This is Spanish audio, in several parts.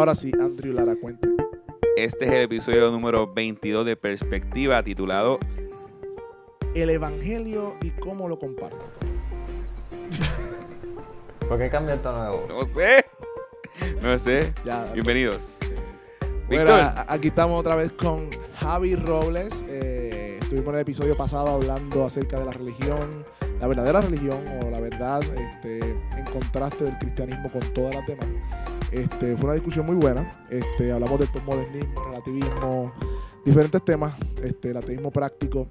Ahora sí, Andrew Lara, cuente. Este es el episodio número 22 de Perspectiva, titulado El Evangelio y cómo lo comparto. ¿Por qué cambia esto nuevo? No sé. No sé. Ya, Bienvenidos. Bueno, aquí estamos otra vez con Javi Robles. Eh, estuvimos en el episodio pasado hablando acerca de la religión, la verdadera religión o la verdad este, en contraste del cristianismo con todas las demás. Este, fue una discusión muy buena. Este, hablamos del postmodernismo, relativismo, diferentes temas, este, el ateísmo práctico.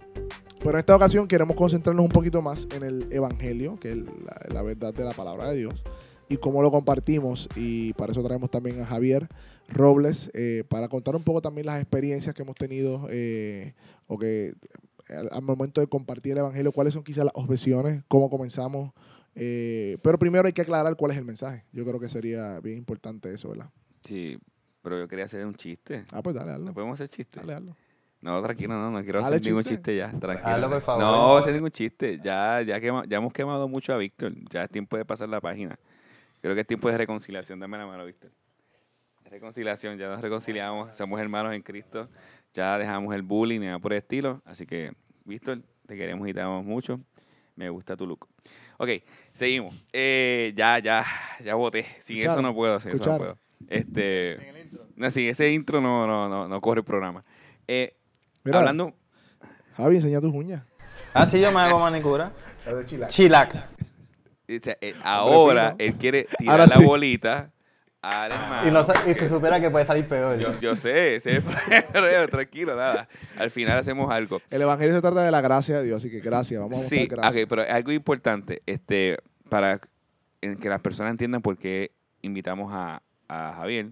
Pero en esta ocasión queremos concentrarnos un poquito más en el Evangelio, que es la, la verdad de la palabra de Dios, y cómo lo compartimos. Y para eso traemos también a Javier Robles eh, para contar un poco también las experiencias que hemos tenido eh, o que eh, al, al momento de compartir el Evangelio, cuáles son quizás las objeciones, cómo comenzamos. Eh, pero primero hay que aclarar cuál es el mensaje. Yo creo que sería bien importante eso, ¿verdad? Sí, pero yo quería hacer un chiste. Ah, pues dale, ¿No hazlo. podemos hacer chiste? Dale, hazlo. No, tranquilo, no, no quiero hacer ningún chiste. chiste ya. Tranquilo. Hazlo, por favor. No, hacer ningún chiste. Ya, ya, quema- ya hemos quemado mucho a Víctor. Ya es tiempo de pasar la página. Creo que es tiempo de reconciliación. Dame la mano, Víctor. Reconciliación, ya nos reconciliamos. Somos hermanos en Cristo. Ya dejamos el bullying y nada por el estilo. Así que, Víctor, te queremos y te amamos mucho. Me gusta tu look. Ok, seguimos. Eh, ya, ya, ya voté. Sin eso no puedo, sin eso no puedo. Este, no, sin ese intro no, no, no, no corre el programa. Eh, Mira, hablando, Javi, enseña tus uñas. Ah, sí, yo me hago manicura. Chilac. o sea, eh, ahora él quiere tirar Ahora la sí. bolita Y, no, y se supera que puede salir peor. Yo, yo sé, problema, tranquilo, nada. Al final hacemos algo. El Evangelio se trata de la gracia de Dios, así que gracias. Vamos a mostrar Sí, gracias. pero algo importante, este, para que las personas entiendan por qué invitamos a, a Javier.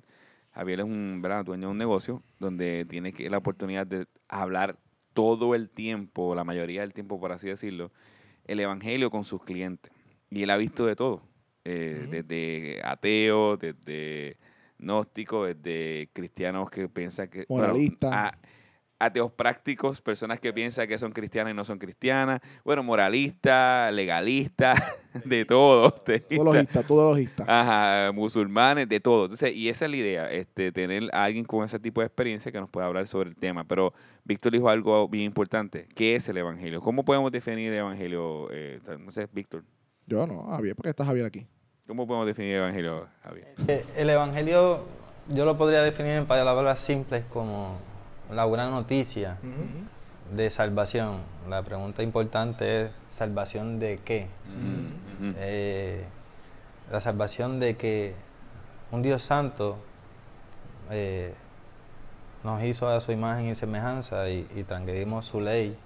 Javier es un ¿verdad? dueño de un negocio donde tiene que, la oportunidad de hablar todo el tiempo, la mayoría del tiempo, por así decirlo, el evangelio con sus clientes. Y él ha visto de todo, eh, desde ateos, desde gnósticos, desde cristianos que piensan que... Moralistas. ateos prácticos, personas que piensan que son cristianas y no son cristianas, bueno, moralistas, legalistas, de todo. Todo logista, todo logista. Ajá, musulmanes, de todo. Entonces, y esa es la idea, este, tener a alguien con ese tipo de experiencia que nos pueda hablar sobre el tema. Pero Víctor dijo algo bien importante. ¿Qué es el Evangelio? ¿Cómo podemos definir el Evangelio? Eh, no sé, Víctor. Yo no, Javier, porque está Javier aquí. ¿Cómo podemos definir el Evangelio, Javier? Eh, El evangelio yo lo podría definir en palabras simples como la buena noticia de salvación. La pregunta importante es, ¿salvación de qué? Ujú. Eh, la salvación de que un Dios santo eh, nos hizo a su imagen y semejanza y, y transgredimos su ley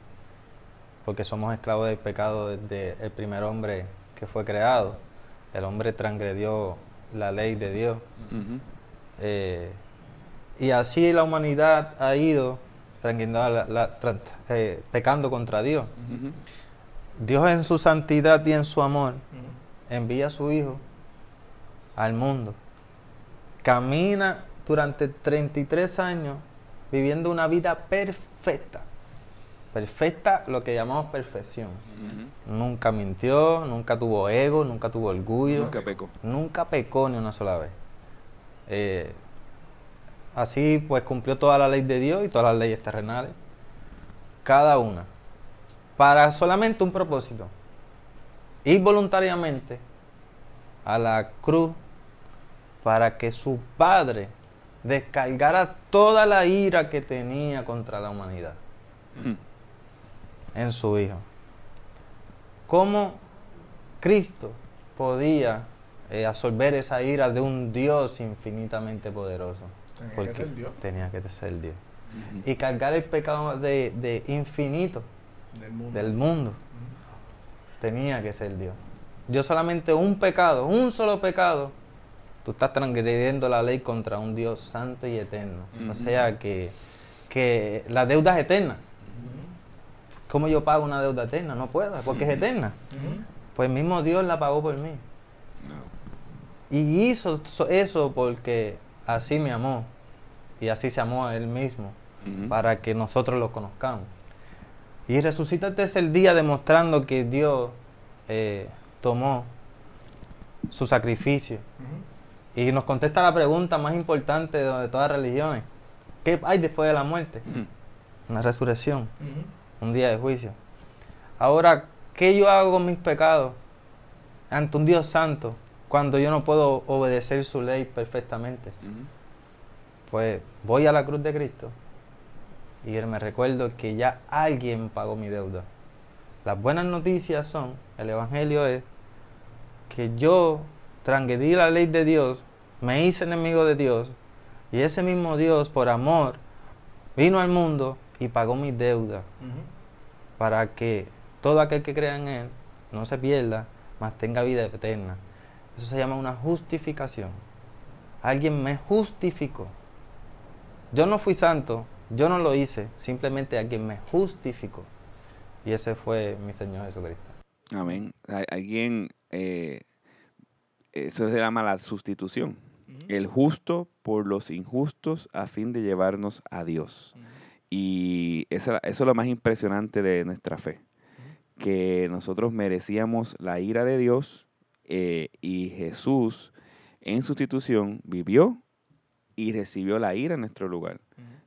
porque somos esclavos del pecado desde el primer hombre que fue creado. El hombre transgredió la ley de Dios. Eh, y así la humanidad ha ido la- la- eh, pecando contra Dios. Dios en su santidad y en su amor envía a su Hijo al mundo. Camina durante 33 años viviendo una vida perfecta. Perfecta, lo que llamamos perfección. Nunca mintió, nunca tuvo ego, nunca tuvo orgullo. Nunca pecó. Nunca pecó ni una sola vez. Eh, así pues cumplió toda la ley de Dios y todas las leyes terrenales. Cada una. Para solamente un propósito. Ir voluntariamente a la cruz para que su Padre descargara toda la ira que tenía contra la humanidad. En su Hijo. ¿Cómo Cristo podía eh, absorber esa ira de un Dios infinitamente poderoso? Tenía que Porque ser Dios. tenía que ser Dios. Y cargar el pecado de, de infinito Del mundo. del mundo. Tenía que ser Dios. Yo solamente un pecado, un solo pecado, tú estás transgrediendo la ley contra un Dios santo y eterno. O sea que, que la deuda es eterna. ¿Cómo yo pago una deuda eterna? No puedo, porque es eterna. Pues mismo Dios la pagó por mí. No. Y hizo so- eso porque así me amó. Y así se amó a Él mismo. Para que nosotros lo conozcamos. Y resucítate es el día demostrando que Dios eh, tomó su sacrificio Y nos contesta la pregunta más importante de, de todas las religiones. ¿Qué hay después de la muerte? Una resurrección, un día de juicio. Ahora, ¿qué yo hago con mis pecados ante un Dios santo cuando yo no puedo obedecer su ley perfectamente? Pues voy a la cruz de Cristo y me recuerdo que ya alguien pagó mi deuda. Las buenas noticias son, el Evangelio es que yo transgredí la ley de Dios, me hice enemigo de Dios y ese mismo Dios por amor vino al mundo y pagó mi deuda para que todo aquel que crea en Él no se pierda, mas tenga vida eterna. Eso se llama una justificación. Alguien me justificó. Yo no fui santo, yo no lo hice, simplemente alguien me justificó. Y ese fue mi Señor Jesucristo. Amén. Alguien, eh, eso se llama la sustitución. El justo por los injustos a fin de llevarnos a Dios. Y esa- eso es lo más impresionante de nuestra fe. Que nosotros merecíamos la ira de Dios eh, y Jesús en sustitución vivió y recibió la ira en nuestro lugar.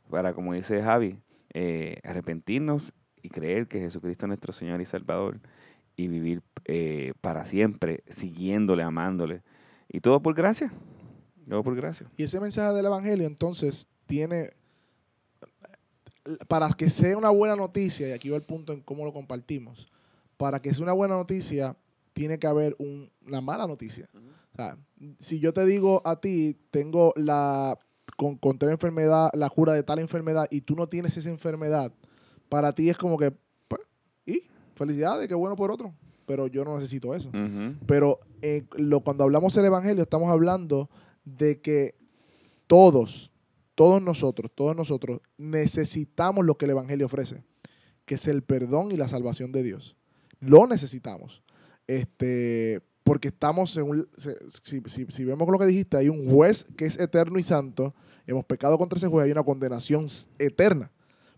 Para, como dice Javi, eh, arrepentirnos y creer que Jesucristo es nuestro Señor y Salvador y vivir eh, para siempre siguiéndole, amándole. Y todo por gracia. Todo por gracia. Y ese mensaje del Evangelio entonces tiene, para que sea una buena noticia, y aquí va el punto en cómo lo compartimos, para que sea una buena noticia, tiene que haber un- una mala noticia. O sea, si yo te digo a ti, tengo la, con, con tal enfermedad, la cura de tal enfermedad, y tú no tienes esa enfermedad, para ti es como que, pues, y felicidades, qué bueno por otro, pero yo no necesito eso. Pero eh, lo, cuando hablamos del Evangelio, estamos hablando de que todos, todos nosotros, todos nosotros necesitamos lo que el Evangelio ofrece, que es el perdón y la salvación de Dios. Lo necesitamos. Este, porque estamos, según, se- si, si- vemos lo que dijiste, hay un juez que es eterno y santo, hemos pecado contra ese juez, hay una condenación eterna.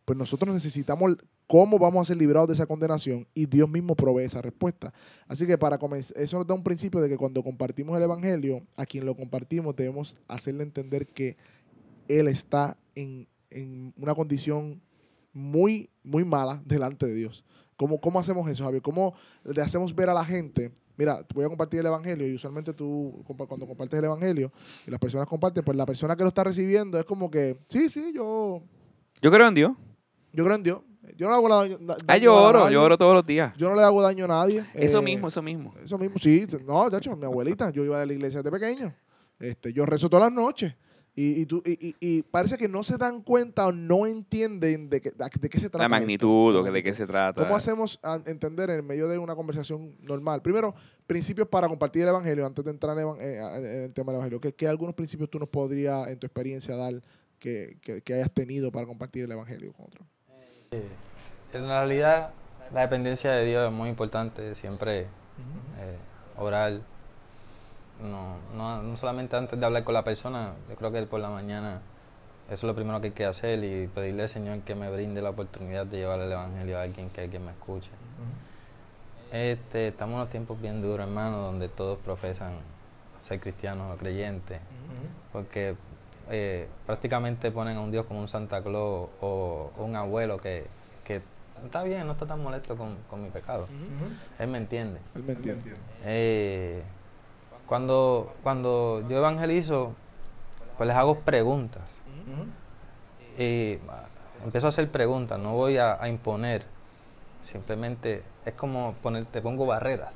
Pues nosotros necesitamos cómo vamos a ser librados de esa condenación y Dios mismo provee esa respuesta. Así que para comenzar, eso nos da un principio de que cuando compartimos el Evangelio, a quien lo compartimos debemos hacerle entender que Él está en, en una condición muy, muy mala delante de Dios. ¿Cómo, ¿Cómo hacemos eso, Javier? ¿Cómo le hacemos ver a la gente? Mira, voy a compartir el Evangelio y usualmente tú, cuando compartes el Evangelio y las personas comparten, pues la persona que lo está recibiendo es como que, sí, sí, yo, Yo creo en Dios. yo creo en Dios. Yo no le hago daño, daño Ah, yo oro, yo oro todos los días. Yo no le hago daño a nadie. Eso Eh, mismo, eso mismo. Eso mismo, sí. No, de hecho, mi abuelita, yo iba a la iglesia de pequeño. Este, yo rezo todas las noches. Y, y, tú, y, y- y parece que no se dan cuenta o no entienden de, qué- de qué se trata. La magnitud, o que de qué se trata. ¿Cómo hacemos a entender en medio de una conversación normal? Primero, principios para compartir el Evangelio, antes de entrar en, eh, en el tema del Evangelio. ¿Qué, qué algunos principios tú nos podrías, en tu experiencia, dar que, que- que hayas tenido para compartir el Evangelio con otros? En realidad, la dependencia de Dios es muy importante. Siempre eh, orar, no, no, no solamente antes de hablar con la persona, yo creo que por la mañana eso es lo primero que hay que hacer y pedirle al Señor que me brinde la oportunidad de llevar el Evangelio a alguien que alguien me escuche. Este, estamos en unos tiempos bien duros, hermano, donde todos profesan ser cristianos o creyentes, porque eh, prácticamente ponen a un Dios como un Santa Claus o, o un abuelo que, que está bien, no está tan molesto con, con mi pecado. Él me entiende. Él me entiende. Eh, cuando, cuando yo evangelizo, pues les hago preguntas. Y ah, empiezo a hacer preguntas, no voy a, a imponer. Simplemente es como poner, te pongo barreras.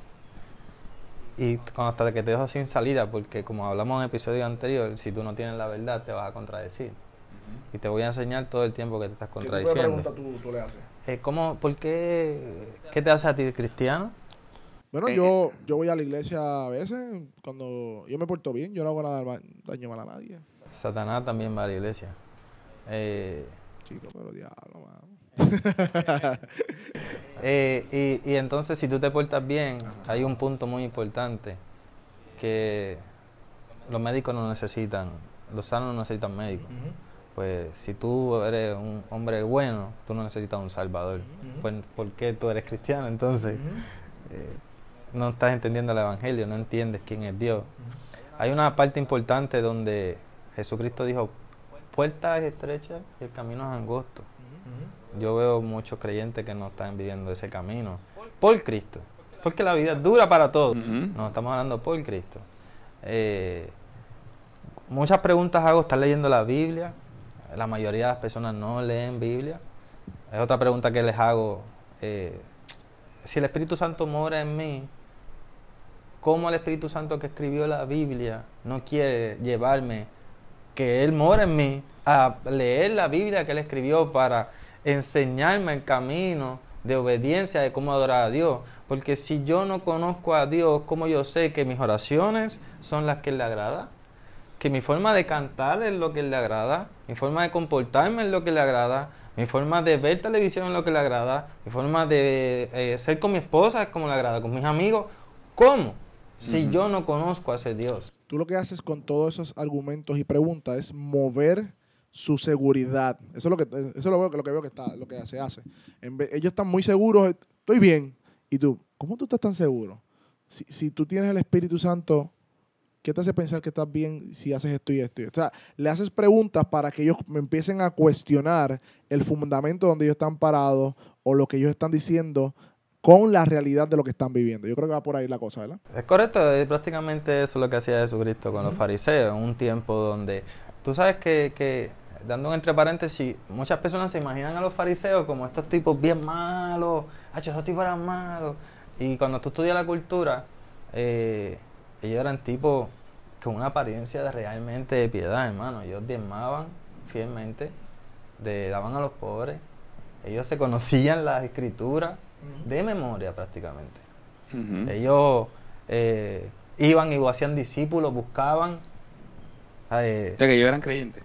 Y hasta que te dejo sin salida, porque como hablamos en el episodio anterior, si tú no tienes la verdad, te vas a contradecir. Y te voy a enseñar todo el tiempo que te estás ¿Qué contradiciendo. pregunta tú, tú le haces? Eh, ¿cómo, ¿Por qué? ¿Qué te hace a ti cristiano? Bueno, Eh, yo, yo voy a la iglesia a veces, cuando yo me porto bien, yo no hago nada daño mal a nadie. Satanás también va a la iglesia. Eh, Chico, pero diablo, mano. eh, y, y entonces si tú te portas bien, hay un punto muy importante que los médicos no necesitan, los sanos no necesitan médicos. Pues si tú eres un hombre bueno, tú no necesitas un salvador. Pues ¿por qué tú eres cristiano entonces? Eh, no estás entendiendo el evangelio, no entiendes quién es Dios. hay una parte importante donde Jesucristo dijo, puerta es estrecha y el camino es angosto. Yo veo muchos creyentes que no están viviendo ese camino por Cristo. Porque la vida es dura para todos. No estamos hablando por Cristo. Eh, muchas preguntas hago, ¿estás leyendo la Biblia? La mayoría de las personas no leen Biblia. Es otra pregunta que les hago. eh, si el Espíritu Santo mora en mí, ¿cómo el Espíritu Santo que escribió la Biblia no quiere llevarme, que Él mora en mí, a leer la Biblia que Él escribió para enseñarme el camino de obediencia de cómo adorar a Dios? Porque si yo no conozco a Dios, ¿cómo yo sé que mis oraciones son las que le agrada? que mi forma de cantar es lo que le agrada, mi forma de comportarme es lo que le agrada, mi forma de ver televisión es lo que le agrada, mi forma de eh, ser con mi esposa es como le agrada, con mis amigos. ¿Cómo? Si yo no conozco a ese Dios. Tú lo que haces con todos esos argumentos y preguntas es mover su seguridad. Eso es lo que, eso es lo, veo- lo que veo que está, lo que se hace. En vez- ellos están muy seguros, estoy bien. Y tú, ¿cómo tú estás tan seguro? Si, si tú tienes el Espíritu Santo, ¿qué te hace pensar que estás bien si haces esto y esto? y esto? O sea, le haces preguntas para que ellos me empiecen a cuestionar el fundamento donde ellos están parados o lo que ellos están diciendo con la realidad de lo que están viviendo. Yo creo que va por ahí la cosa, ¿verdad? Es correcto, es prácticamente eso lo que hacía Jesucristo con los fariseos, en un tiempo donde tú sabes que, que, dando un entre paréntesis, muchas personas se imaginan a los fariseos como estos tipos bien malos, "Acho, esos tipos eran malos. Y cuando tú estudias la cultura, eh, ellos eran tipos con una apariencia de realmente de piedad, hermano. Ellos diezmaban fielmente, de, daban a los pobres, ellos se conocían las escrituras de memoria prácticamente. Ellos eh, iban y hacían discípulos, buscaban eh, O sea, que ellos eran creyentes.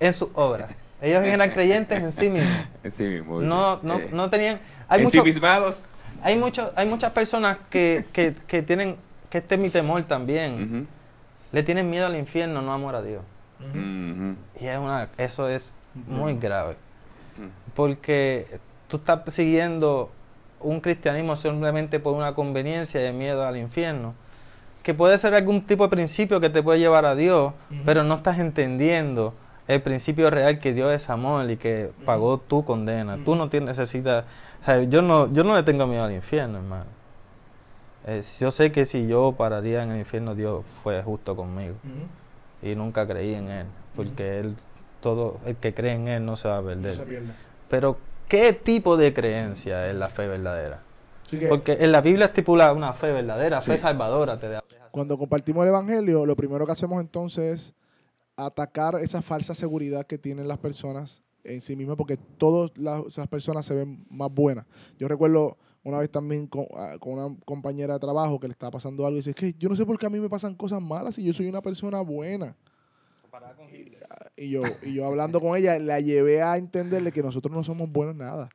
en sus obras. Ellos eran creyentes en sí mismos. En sí mismo. No, no, Eh, no tenían. Hay, en sí mucho- mismados. hay, mucho- hay muchas personas que, que, que tienen, que este es mi temor también, le tienen miedo al infierno, no amor a Dios. Y es una, eso es muy grave. Porque tú estás siguiendo un cristianismo simplemente por una conveniencia de miedo al infierno, que puede ser algún tipo de principio que te puede llevar a Dios, pero no estás entendiendo el principio real que Dios es amor y que pagó tu condena. Tú Ujú. no tienes necesitas, o sea, yo no, yo no le tengo miedo al infierno, hermano. Eh, yo sé que si yo pararía en el infierno, Dios fue justo conmigo y nunca creí en él, porque él todo el que cree en él no se va a perder. Pero ¿qué tipo de creencia es la fe verdadera? Que Porque en la Biblia estipula una fe verdadera, fe salvadora, te da. cuando compartimos el Evangelio, lo primero que hacemos entonces es atacar esa falsa seguridad que tienen las personas en sí mismas, porque todas las, esas personas se ven más buenas. Yo recuerdo una vez también con, ah, con una compañera de trabajo que le estaba pasando algo y dice, es que yo no sé por qué a mí me pasan cosas malas y yo soy una persona buena. Y yo, y yo hablando con ella, la llevé a entenderle que nosotros no somos buenos en nada.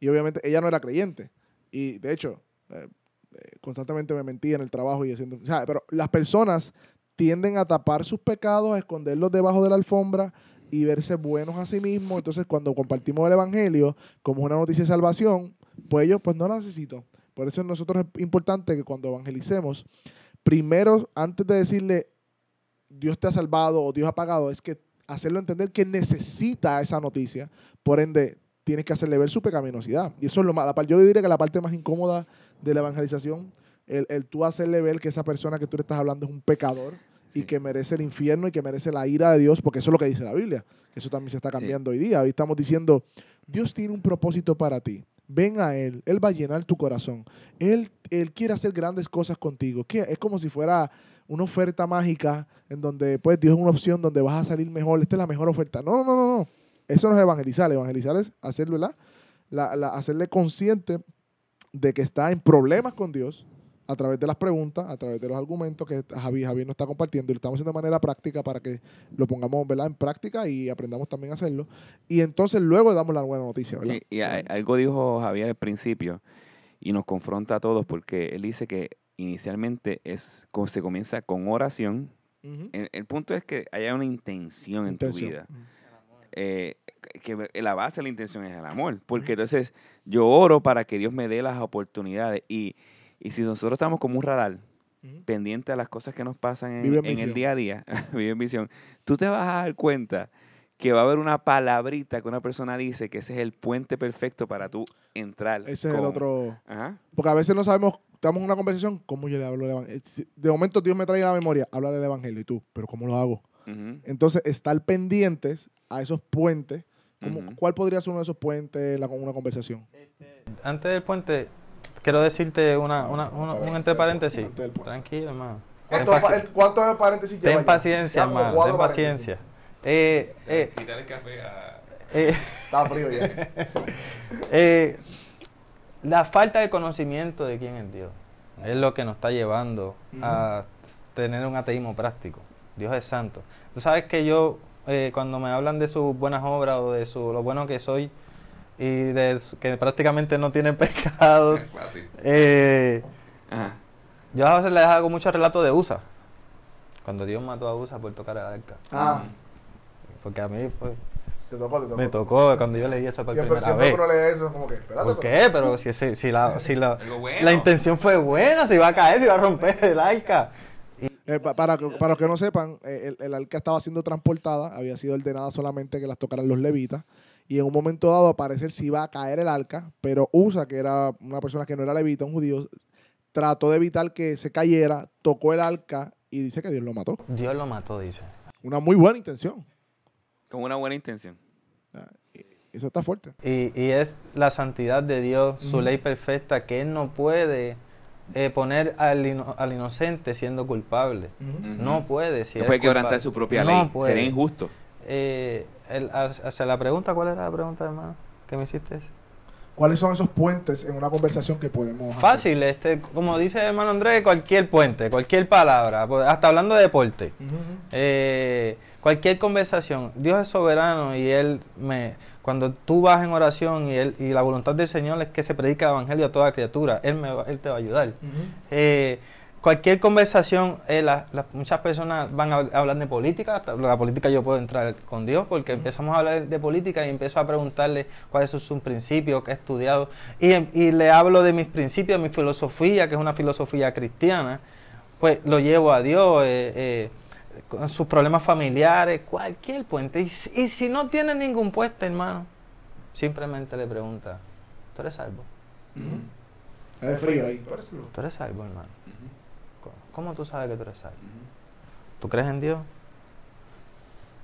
Y obviamente ella no era creyente. Y de hecho, eh, eh, constantemente me mentía en el trabajo y haciendo... O sea, pero las personas tienden a tapar sus pecados, a esconderlos debajo de la alfombra y verse buenos a sí mismos. Entonces, cuando compartimos el Evangelio como una noticia de salvación, pues ellos, pues no la necesito. Por eso nosotros es importante que cuando evangelicemos, primero, antes de decirle Dios te ha salvado o Dios ha pagado, es que hacerlo entender que necesita esa noticia. Por ende, tienes que hacerle ver su pecaminosidad. Y eso es lo más, yo diría que la parte más incómoda de la evangelización, el, el tú hacerle ver que esa persona que tú le estás hablando es un pecador y Sí. que merece el infierno y que merece la ira de Dios, porque eso es lo que dice la Biblia. que Eso también se está cambiando hoy día. Hoy estamos diciendo, Dios tiene un propósito para ti. Ven a Él, Él va a llenar tu corazón. Él, él quiere hacer grandes cosas contigo. Que es como si fuera una oferta mágica en donde pues Dios es una opción donde vas a salir mejor. Esta es la mejor oferta. No, no, no, no. Eso no es evangelizar. Evangelizar es hacerlo. La, hacerle consciente de que está en problemas con Dios a través de las preguntas, a través de los argumentos que Javi, Javier nos está compartiendo y lo estamos haciendo de manera práctica para que lo pongamos ¿verdad? en práctica y aprendamos también a hacerlo. Y entonces luego damos la buena noticia, ¿verdad? Sí, y algo dijo Javier al principio y nos confronta a todos porque él dice que inicialmente es se comienza con oración. Ujú. El, el punto es que haya una intención en tu Intención. vida. Eh, que la base de la intención es el amor. Porque entonces yo oro para que Dios me dé las oportunidades. Y, y si nosotros estamos como un radar pendiente a las cosas que nos pasan en, en en el día a día, vive en visión, tú te vas a dar cuenta que va a haber una palabrita que una persona dice que ese es el puente perfecto para tú entrar. Ese es el con- otro. Ajá. Porque a veces no sabemos, estamos en una conversación, ¿cómo yo le hablo del evangelio? De momento Dios me trae a la memoria, hablar del evangelio y tú, pero ¿cómo lo hago? Entonces, estar pendientes a esos puentes. ¿cómo- Ujú. ¿Cuál podría ser uno de esos puentes una conversación? Antes del puente, quiero decirte una, una- una- un entre paréntesis. Antes. Tranquilo, hermano. Ten, ¿Cuántos ¿cuántos paréntesis ten paciencia, hermano. Ten paciencia. Eh, eh, Quitar el café a... eh, Está frío ya. eh, la falta de conocimiento de quién es Dios es lo que nos está llevando a tener un ateísmo práctico. Dios es santo. Tú sabes que yo, eh, cuando me hablan de sus buenas obras o de su, lo bueno que soy y de que prácticamente no tiene pecados, Fácil. eh, Ajá. yo a veces les hago mucho relato de USA. Cuando Dios mató a USA por tocar el arca. Ah, Porque a mí pues, te tocó, te tocó. me tocó cuando yo leí eso por primera siempre vez. que uno lee eso, como que, espérate. ¿Por pero- qué? Pero si, si, si la, si la, bueno. la intención fue buena, se iba a caer, se iba a romper el arca. Eh, pa- para, que- para los que no sepan, eh, el, el arca estaba siendo transportada, había sido ordenada solamente que las tocaran los levitas, y en un momento dado, al parecer, se iba a caer el arca, pero Usa, que era una persona que no era levita, un judío, trató de evitar que se cayera, tocó el arca y dice que Dios lo mató. Dios lo mató, dice. Una muy buena intención. Con una buena intención. Ah, y- Eso está fuerte. Y, y es la santidad de Dios, su Ujú. ley perfecta, que Él no puede eh, poner al, ino- al inocente siendo culpable. Ujú. No puede. Si No es puede quebrantar culpable. su propia No ley. puede. Sería injusto. Eh, el- hacia la pregunta, ¿cuál era la pregunta, hermano? ¿Qué me hiciste? ¿Cuáles son esos puentes en una conversación que podemos hacer? Fácil, este, como dice el hermano Andrés, cualquier puente, cualquier palabra, pues, hasta hablando de deporte. Ujú. Eh, cualquier conversación, Dios es soberano y Él me... Cuando tú vas en oración y, él, y la voluntad del Señor es que se predica el Evangelio a toda criatura, Él, me va- él te va a ayudar. Eh, cualquier conversación, eh, la- la- muchas personas van a hab- a hablar de política, hasta la política yo puedo entrar con Dios porque empezamos a hablar de política y empiezo a preguntarle cuáles son sus principios, qué he estudiado, y, em- y le hablo de mis principios, mi filosofía, que es una filosofía cristiana, pues lo llevo a Dios, eh, eh, con sus problemas familiares, cualquier puente. Y, si- y si no tiene ningún puente, hermano, simplemente le pregunta, ¿tú eres salvo? Ujú. Es frío ahí. Tú eres frío. ¿Tú eres salvo, hermano? ¿Cómo- ¿Cómo tú sabes que tú eres salvo? ¿Tú crees en Dios?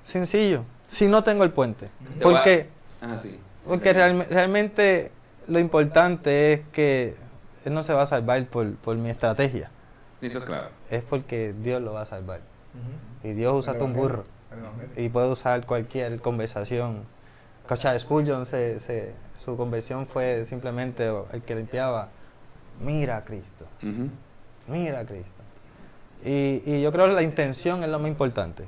Sencillo. Si no tengo el puente. Te ¿Por voy a- qué? Ajá, sí. Porque realme- realmente lo importante es que Él no se va a salvar por, por mi estrategia. Eso es claro. Es porque Dios lo va a salvar. Y Dios usa un burro. Y puede usar cualquier conversación. Cocha Spurgeon, se, se- su conversión fue simplemente el que limpiaba. Mira a Cristo. Mira a Cristo. Y, y yo creo que la intención es lo más importante.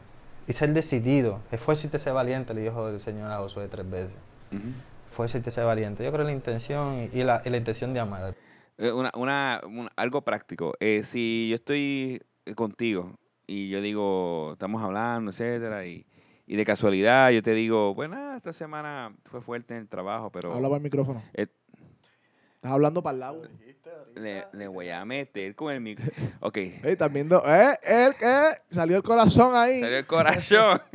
Y ser decidido. Esfuérzate, ser valiente, le dijo el Señor a Josué tres veces. Ujú. Esfuérzate, ser valiente. Yo creo la intención y, la, y la intención de amar. Eh, Una, una, un- algo práctico. Eh, si yo estoy contigo y yo digo, estamos hablando, etcétera, y, y de casualidad yo te digo, bueno, esta semana fue fuerte en el trabajo, pero Habla para el micrófono. Eh, Estás hablando para el lado. le, le voy a meter con el micro. Ok, Ey, estás viendo. Eh, él, eh, salió el corazón ahí. salió el corazón.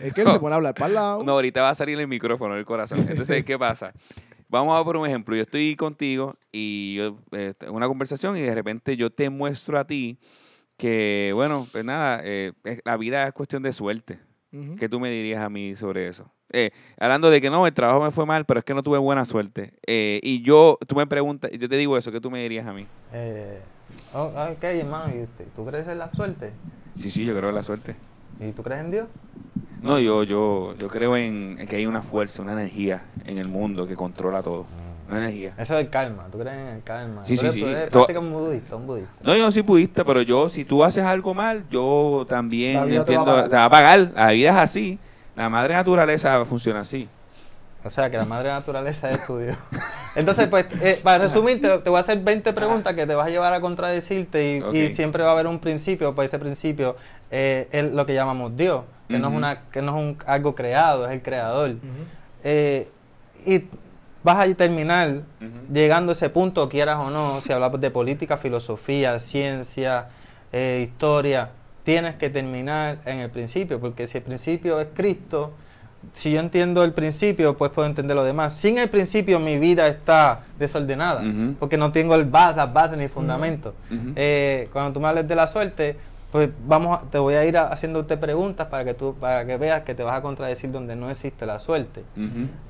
Es que él se pone a hablar para el lado. No, ahorita va a salir el micrófono, el corazón. Entonces, ¿qué pasa? Vamos a por un ejemplo. Yo estoy contigo y yo eh, en una conversación y de repente yo te muestro a ti que, bueno, pues nada, eh, la vida es cuestión de suerte. Ujú. ¿Qué tú me dirías a mí sobre eso? Eh, hablando de que no, el trabajo me fue mal, pero es que no tuve buena suerte. Eh, y yo, tú me preguntas, yo te digo eso, ¿qué tú me dirías a mí? Eh, oh, ok, hermano, ¿y usted- ¿tú crees en la suerte? Sí, sí, yo creo en la suerte. ¿Y tú crees en Dios? No, yo, yo, yo creo en, en que hay una fuerza, una energía en el mundo que controla todo. Energía. Eso es el karma. ¿Tú crees en el karma? Sí, Tú sí, eres- sí. tú eres un budista, un budista. No, yo no soy budista, pero yo, si tú haces algo mal, yo también La vida te va a entiendo, te va a pagar. La vida es así. La madre naturaleza funciona así. O sea, que la madre naturaleza es tu Dios. Entonces, pues, eh, para resumir, te, te voy a hacer 20 preguntas que te vas a llevar a contradecirte y, siempre va a haber un principio, pues ese principio eh, es lo que llamamos Dios, que no es una que no es un, algo creado, es el creador. Eh, y vas a terminar llegando a ese punto, quieras o no, si hablamos de política, filosofía, ciencia, eh, historia, tienes que terminar en el principio, porque si el principio es Cristo, si yo entiendo el principio, pues puedo entender lo demás. Sin el principio mi vida está desordenada, porque no tengo el base, las bases ni fundamentos. Ujú. Eh, cuando tú me hables de la suerte, pues vamos, a- te voy a ir a- haciéndote preguntas para que tú, para que veas que te vas a contradecir donde no existe la suerte.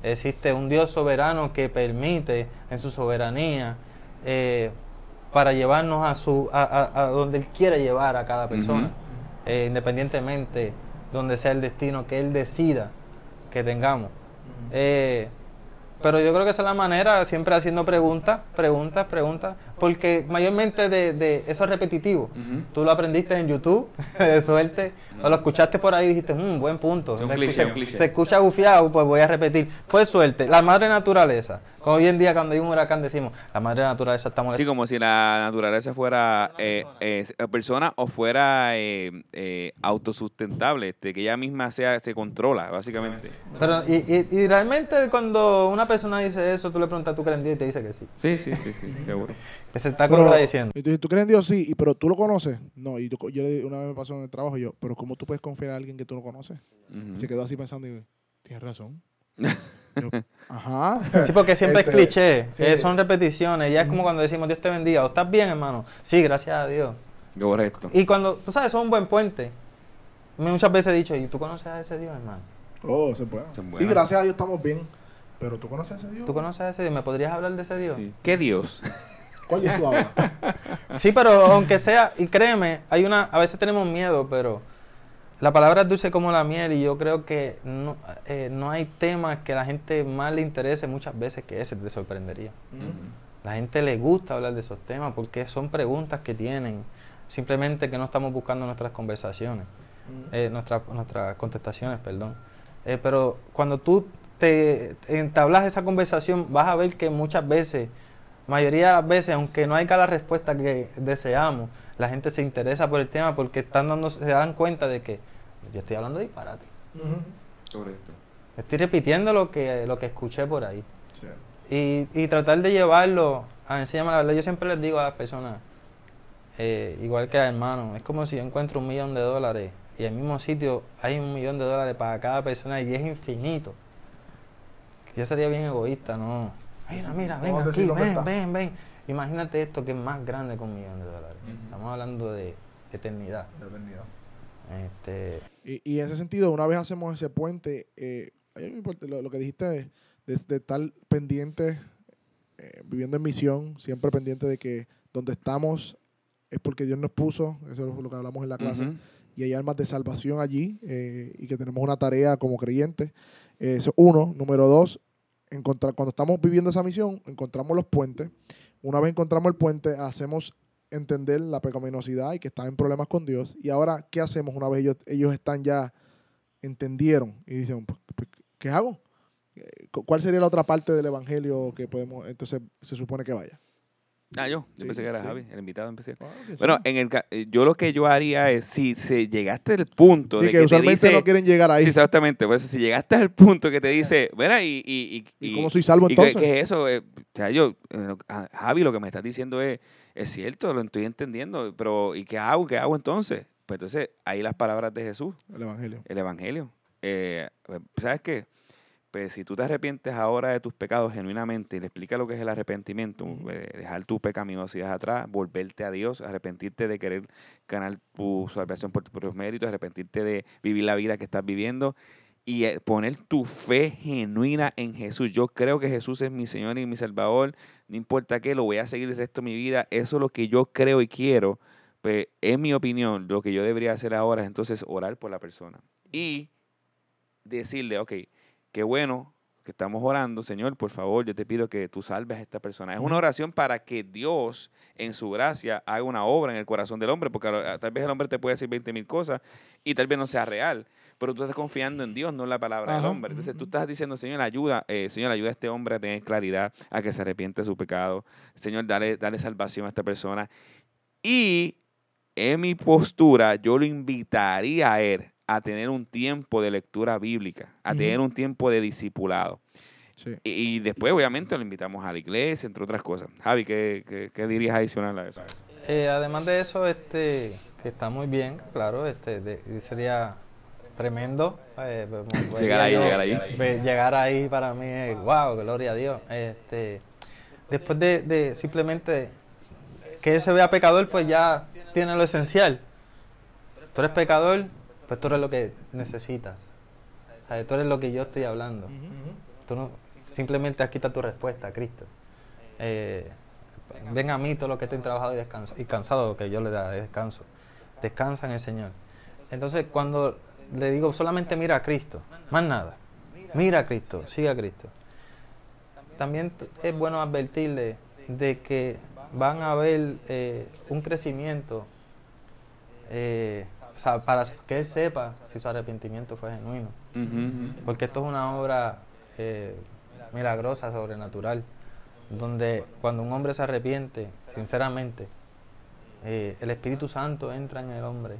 Existe un Dios soberano que permite en su soberanía eh, para llevarnos a, su, a, a- a donde Él quiere llevar a cada persona, Ujú. eh, independientemente donde sea el destino que Él decida que tengamos. Eh, pero yo creo que esa es la manera, siempre haciendo preguntas, preguntas, preguntas, porque mayormente de, de eso es repetitivo. Ujú. Tú lo aprendiste en YouTube, de suerte, o lo escuchaste por ahí y dijiste, "Mm, buen punto. Es un Se cliché, escucha- un cliché. Se escucha gufiado, pues voy a repetir. Fue suerte. La madre naturaleza. Como hoy en día cuando hay un huracán decimos, la madre naturaleza está Sí, molesta. como si la naturaleza fuera eh, persona. eh, persona o fuera eh, eh, autosustentable, este, que ella misma sea, se controla, básicamente. Pero, y, y- y realmente cuando una persona dice eso, tú le preguntas, ¿tú crees en Dios? Y te dice que sí. Sí, sí, sí, sí, seguro. Que se está Pero- contradiciendo. Y tú, dices, ¿tú crees en Dios? Sí, y, pero tú lo conoces. No, y yo, yo una vez me pasó en el trabajo y yo, pero ¿cómo tú puedes confiar en alguien que tú no conoces? Se quedó así pensando y tienes razón. Yo, Ajá. Sí, porque siempre Este, es cliché, sí. eh, son repeticiones. Ya es como cuando decimos, Dios te bendiga, o estás bien, hermano. Sí, gracias a Dios. Correcto. Y cuando, tú sabes, eso es un buen puente. Muchas veces he dicho, ¿y tú conoces a ese Dios, hermano? Oh, se puede. Son Sí, gracias a Dios estamos bien. Pero tú conoces a ese Dios. ¿Tú conoces a ese Dios? ¿Me podrías hablar de ese Dios? Sí. ¿Qué Dios? ¿Cuál Dios tú hablas? Sí, pero aunque sea, y créeme, hay una, a veces tenemos miedo, pero la palabra es dulce como la miel y yo creo que no, eh, no hay temas que a la gente más le interese muchas veces que ese, te sorprendería. La gente le gusta hablar de esos temas porque son preguntas que tienen, simplemente que no estamos buscando nuestras conversaciones, eh, nuestras, nuestras contestaciones, perdón. Eh, pero cuando tú te entablas esa conversación, vas a ver que muchas veces, mayoría de las veces, aunque no haya la respuesta que deseamos, la gente se interesa por el tema porque están dando, se dan cuenta de que yo estoy hablando de disparate. Correcto. Estoy repitiendo lo que, lo que escuché por ahí. Sí. Y, y tratar de llevarlo a enseñarme la verdad. Yo siempre les digo a las personas, eh, igual que a hermanos, es como si yo encuentro un millón de dólares y en el mismo sitio hay un millón de dólares para cada persona y es infinito. Yo sería bien egoísta, ¿no? Mira, mira, ven aquí, ven, ven, ven. Imagínate esto que es más grande que un millón de dólares. Estamos hablando de eternidad. La eternidad. Este, Y, y en ese sentido, una vez hacemos ese puente, eh, lo, lo que dijiste de, de- de estar pendiente, eh, viviendo en misión, siempre pendiente de que donde estamos es porque Dios nos puso, eso es lo que hablamos en la clase, y hay almas de salvación allí eh, y que tenemos una tarea como creyentes. Eso uno. Número dos, encontrar, cuando estamos viviendo esa misión, encontramos los puentes. Una vez encontramos el puente, hacemos entender la pecaminosidad y que están en problemas con Dios. Y ahora, ¿qué hacemos una vez ellos, ellos están ya, entendieron y dicen, "Pues, pues, ¿qué hago? Eh, cu- ¿Cuál sería la otra parte del evangelio que podemos, entonces se supone que vaya? Ah, yo. Yo Sí, pensé que era sí. Javi, el invitado especial. Ah, sí. Bueno, en el, eh, yo lo que yo haría es, si se llegaste al punto de que, que, te usualmente dice... no quieren llegar ahí. Sí, exactamente. Pues si llegaste al punto que te dice, mira, y... ¿Y, ¿Y cómo soy salvo entonces? qué es eso? Eh, o sea, yo, eh, ah, Javi, lo que me estás diciendo es, es cierto, lo estoy entendiendo, pero ¿y qué hago? ¿Qué hago entonces? Pues entonces, ahí las palabras de Jesús, El evangelio. el Evangelio. Eh, pues, ¿Sabes qué? Pues si tú te arrepientes ahora de tus pecados genuinamente y le explicas lo que es el arrepentimiento, eh, dejar tu pecaminosidad atrás, volverte a Dios, arrepentirte de querer ganar tu salvación por tus propios méritos, arrepentirte de vivir la vida que estás viviendo y eh, poner tu fe genuina en Jesús. Yo creo que Jesús es mi Señor y mi Salvador, no importa qué, lo voy a seguir el resto de mi vida, eso es lo que yo creo y quiero. Pues en mi opinión, lo que yo debería hacer ahora es entonces orar por la persona y decirle, ok, qué bueno que estamos orando, Señor, por favor, yo te pido que tú salves a esta persona. Es una oración para que Dios, en su gracia, haga una obra en el corazón del hombre, porque tal vez el hombre te puede decir 20 mil cosas y tal vez no sea real, pero tú estás confiando en Dios, no en la palabra del hombre. Entonces tú estás diciendo, Señor, ayuda, eh, Señor, ayuda a este hombre a tener claridad, a que se arrepiente de su pecado. Señor, dale, dale salvación a esta persona. Y en mi postura, yo lo invitaría a él a tener un tiempo de lectura bíblica, a tener un tiempo de discipulado. Sí. Y, y después, obviamente, lo invitamos a la iglesia, entre otras cosas. Javi, ¿qué, qué, qué dirías adicional a eso? Eh, además de eso, este, que está muy bien, claro, este, de- sería tremendo. eh, Llegar ahí, yo- llegar ahí. ve- llegar ahí para mí es, wow, gloria a Dios. Este, después de, de simplemente que él se vea pecador, pues ya tiene lo esencial. Tú eres pecador, pues tú eres lo que necesitas. O sea, tú eres lo que yo estoy hablando. Tú no, simplemente aquí está tu respuesta Cristo. Eh, ven a mí todos los que estén trabajados y, descansa- y cansados, que yo le da descanso. Descansa en el Señor. Entonces, cuando le digo solamente mira a Cristo, más nada. Mira a Cristo, sigue a Cristo. También es bueno advertirle de que van a haber eh, un crecimiento eh, sea, para que él sepa si su arrepentimiento fue genuino. Porque esto es una obra eh, milagrosa, sobrenatural, donde cuando un hombre se arrepiente, sinceramente, eh, el Espíritu Santo entra en el hombre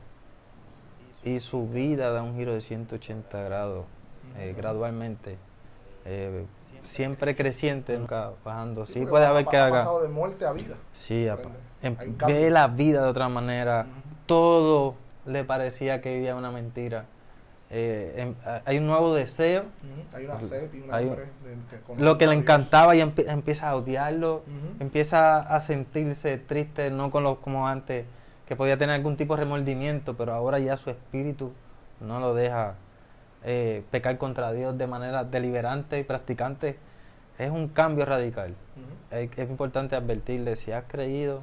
y su vida da un giro de 180 grados eh, gradualmente, eh, siempre creciente, nunca bajando. Sí, puede haber que haga. de muerte a vida. Sí, ve la vida de otra manera. Todo le parecía que vivía una mentira. Eh, em- hay un nuevo deseo. Hay una sed y un Hay un- hambre Lo que le encantaba y empie- empieza a odiarlo. Empieza a sentirse triste, no con lo, como antes, que podía tener algún tipo de remordimiento, pero ahora ya su espíritu no lo deja eh, pecar contra Dios de manera deliberante y practicante. Es un cambio radical. Es, es importante advertirle, si has creído,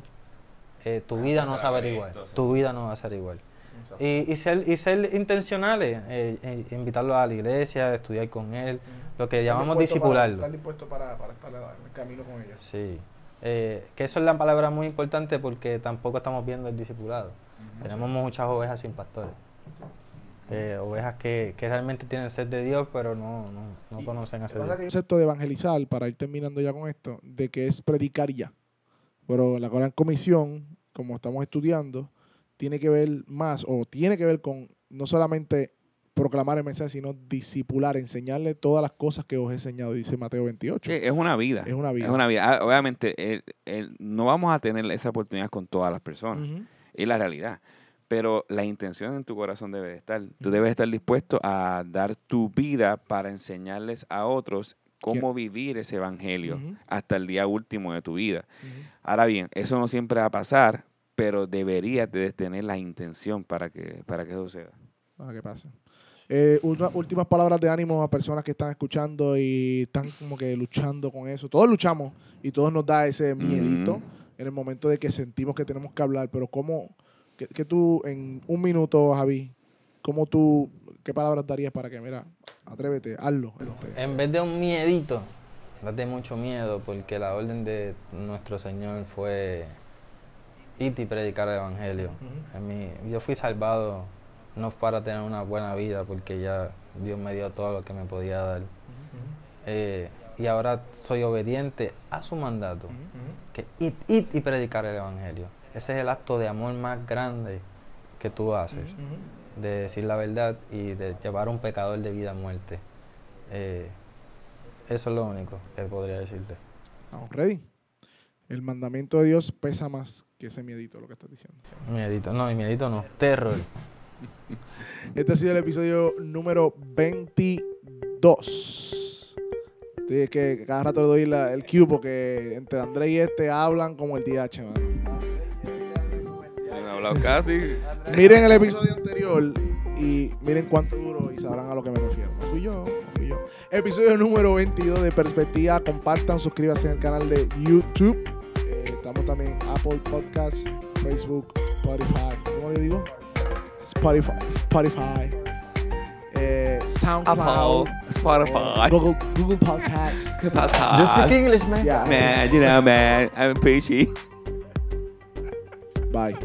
eh, tu Ah, vida no va a correcto, igual. Tu vida no va a ser igual. Y, y ser, y ser intencionales, eh, eh, invitarlo a la iglesia, estudiar con él, lo que Estar llamamos disipularlo. Estar dispuesto para, para estar en el camino con ellos. Sí. Eh, que eso es la palabra muy importante porque tampoco estamos viendo el discipulado. Tenemos muchas ovejas sin pastores. Eh, ovejas que, que realmente tienen sed de Dios, pero no, no, no conocen a ese Dios. concepto de evangelizar, para ir terminando ya con esto, de que es predicar ya. Pero la gran comisión, como estamos estudiando, tiene que ver más, o tiene que ver con no solamente proclamar el mensaje, sino disipular, enseñarle todas las cosas que os he enseñado, dice Mateo 28. Sí, es una vida. Es una vida. Es una vida. Ah, Obviamente, el- el- no vamos a tener esa oportunidad con todas las personas. Es la realidad. Pero la intención en tu corazón debe de estar. Tú debes estar dispuesto a dar tu vida para enseñarles a otros cómo vivir ese evangelio hasta el día último de tu vida. Ahora bien, eso no siempre va a pasar, pero deberías de tener la intención para que, para que eso suceda. para que pase. Eh, una- últimas palabras de ánimo a personas que están escuchando y están como que luchando con eso. Todos luchamos y todos nos da ese miedito en el momento de que sentimos que tenemos que hablar, pero ¿cómo, que, que tú en un minuto, Javi, cómo tú, qué palabras darías para que, mira, atrévete, hazlo? En vez de un miedito, date mucho miedo porque la orden de nuestro Señor fue y predicar el Evangelio. En mi- yo fui salvado no para tener una buena vida porque ya Dios me dio todo lo que me podía dar. Eh, y ahora soy obediente a su mandato, que ir, ir y predicar el Evangelio. Ese es el acto de amor más grande que tú haces, de decir la verdad y de llevar a un pecador de vida a muerte. Eh, eso es lo único que podría decirte. Vamos, ready. El mandamiento de Dios pesa más que ese miedito, lo que estás diciendo. Miedito, no, y miedito no, terror. Este ha sido el episodio número 22. Sí, es que cada rato le doy la- el cue porque entre Andrés y este hablan como el DH, mano. Han hablado casi. Miren el episodio anterior y miren cuánto duró y sabrán a lo que me refiero. No fui yo, no fui yo. Episodio número 22 de Perspectiva. Compartan, suscríbanse en el canal de YouTube. Estamos también en Apple Podcasts, Facebook, Spotify. ¿Cómo le digo? Spotify. Spotify. Eh, SoundCloud. Spotify. Google, Google Podcasts. Podcast. Just speak English, man. Yeah. Man, you know, man, I'm fishy. Bye.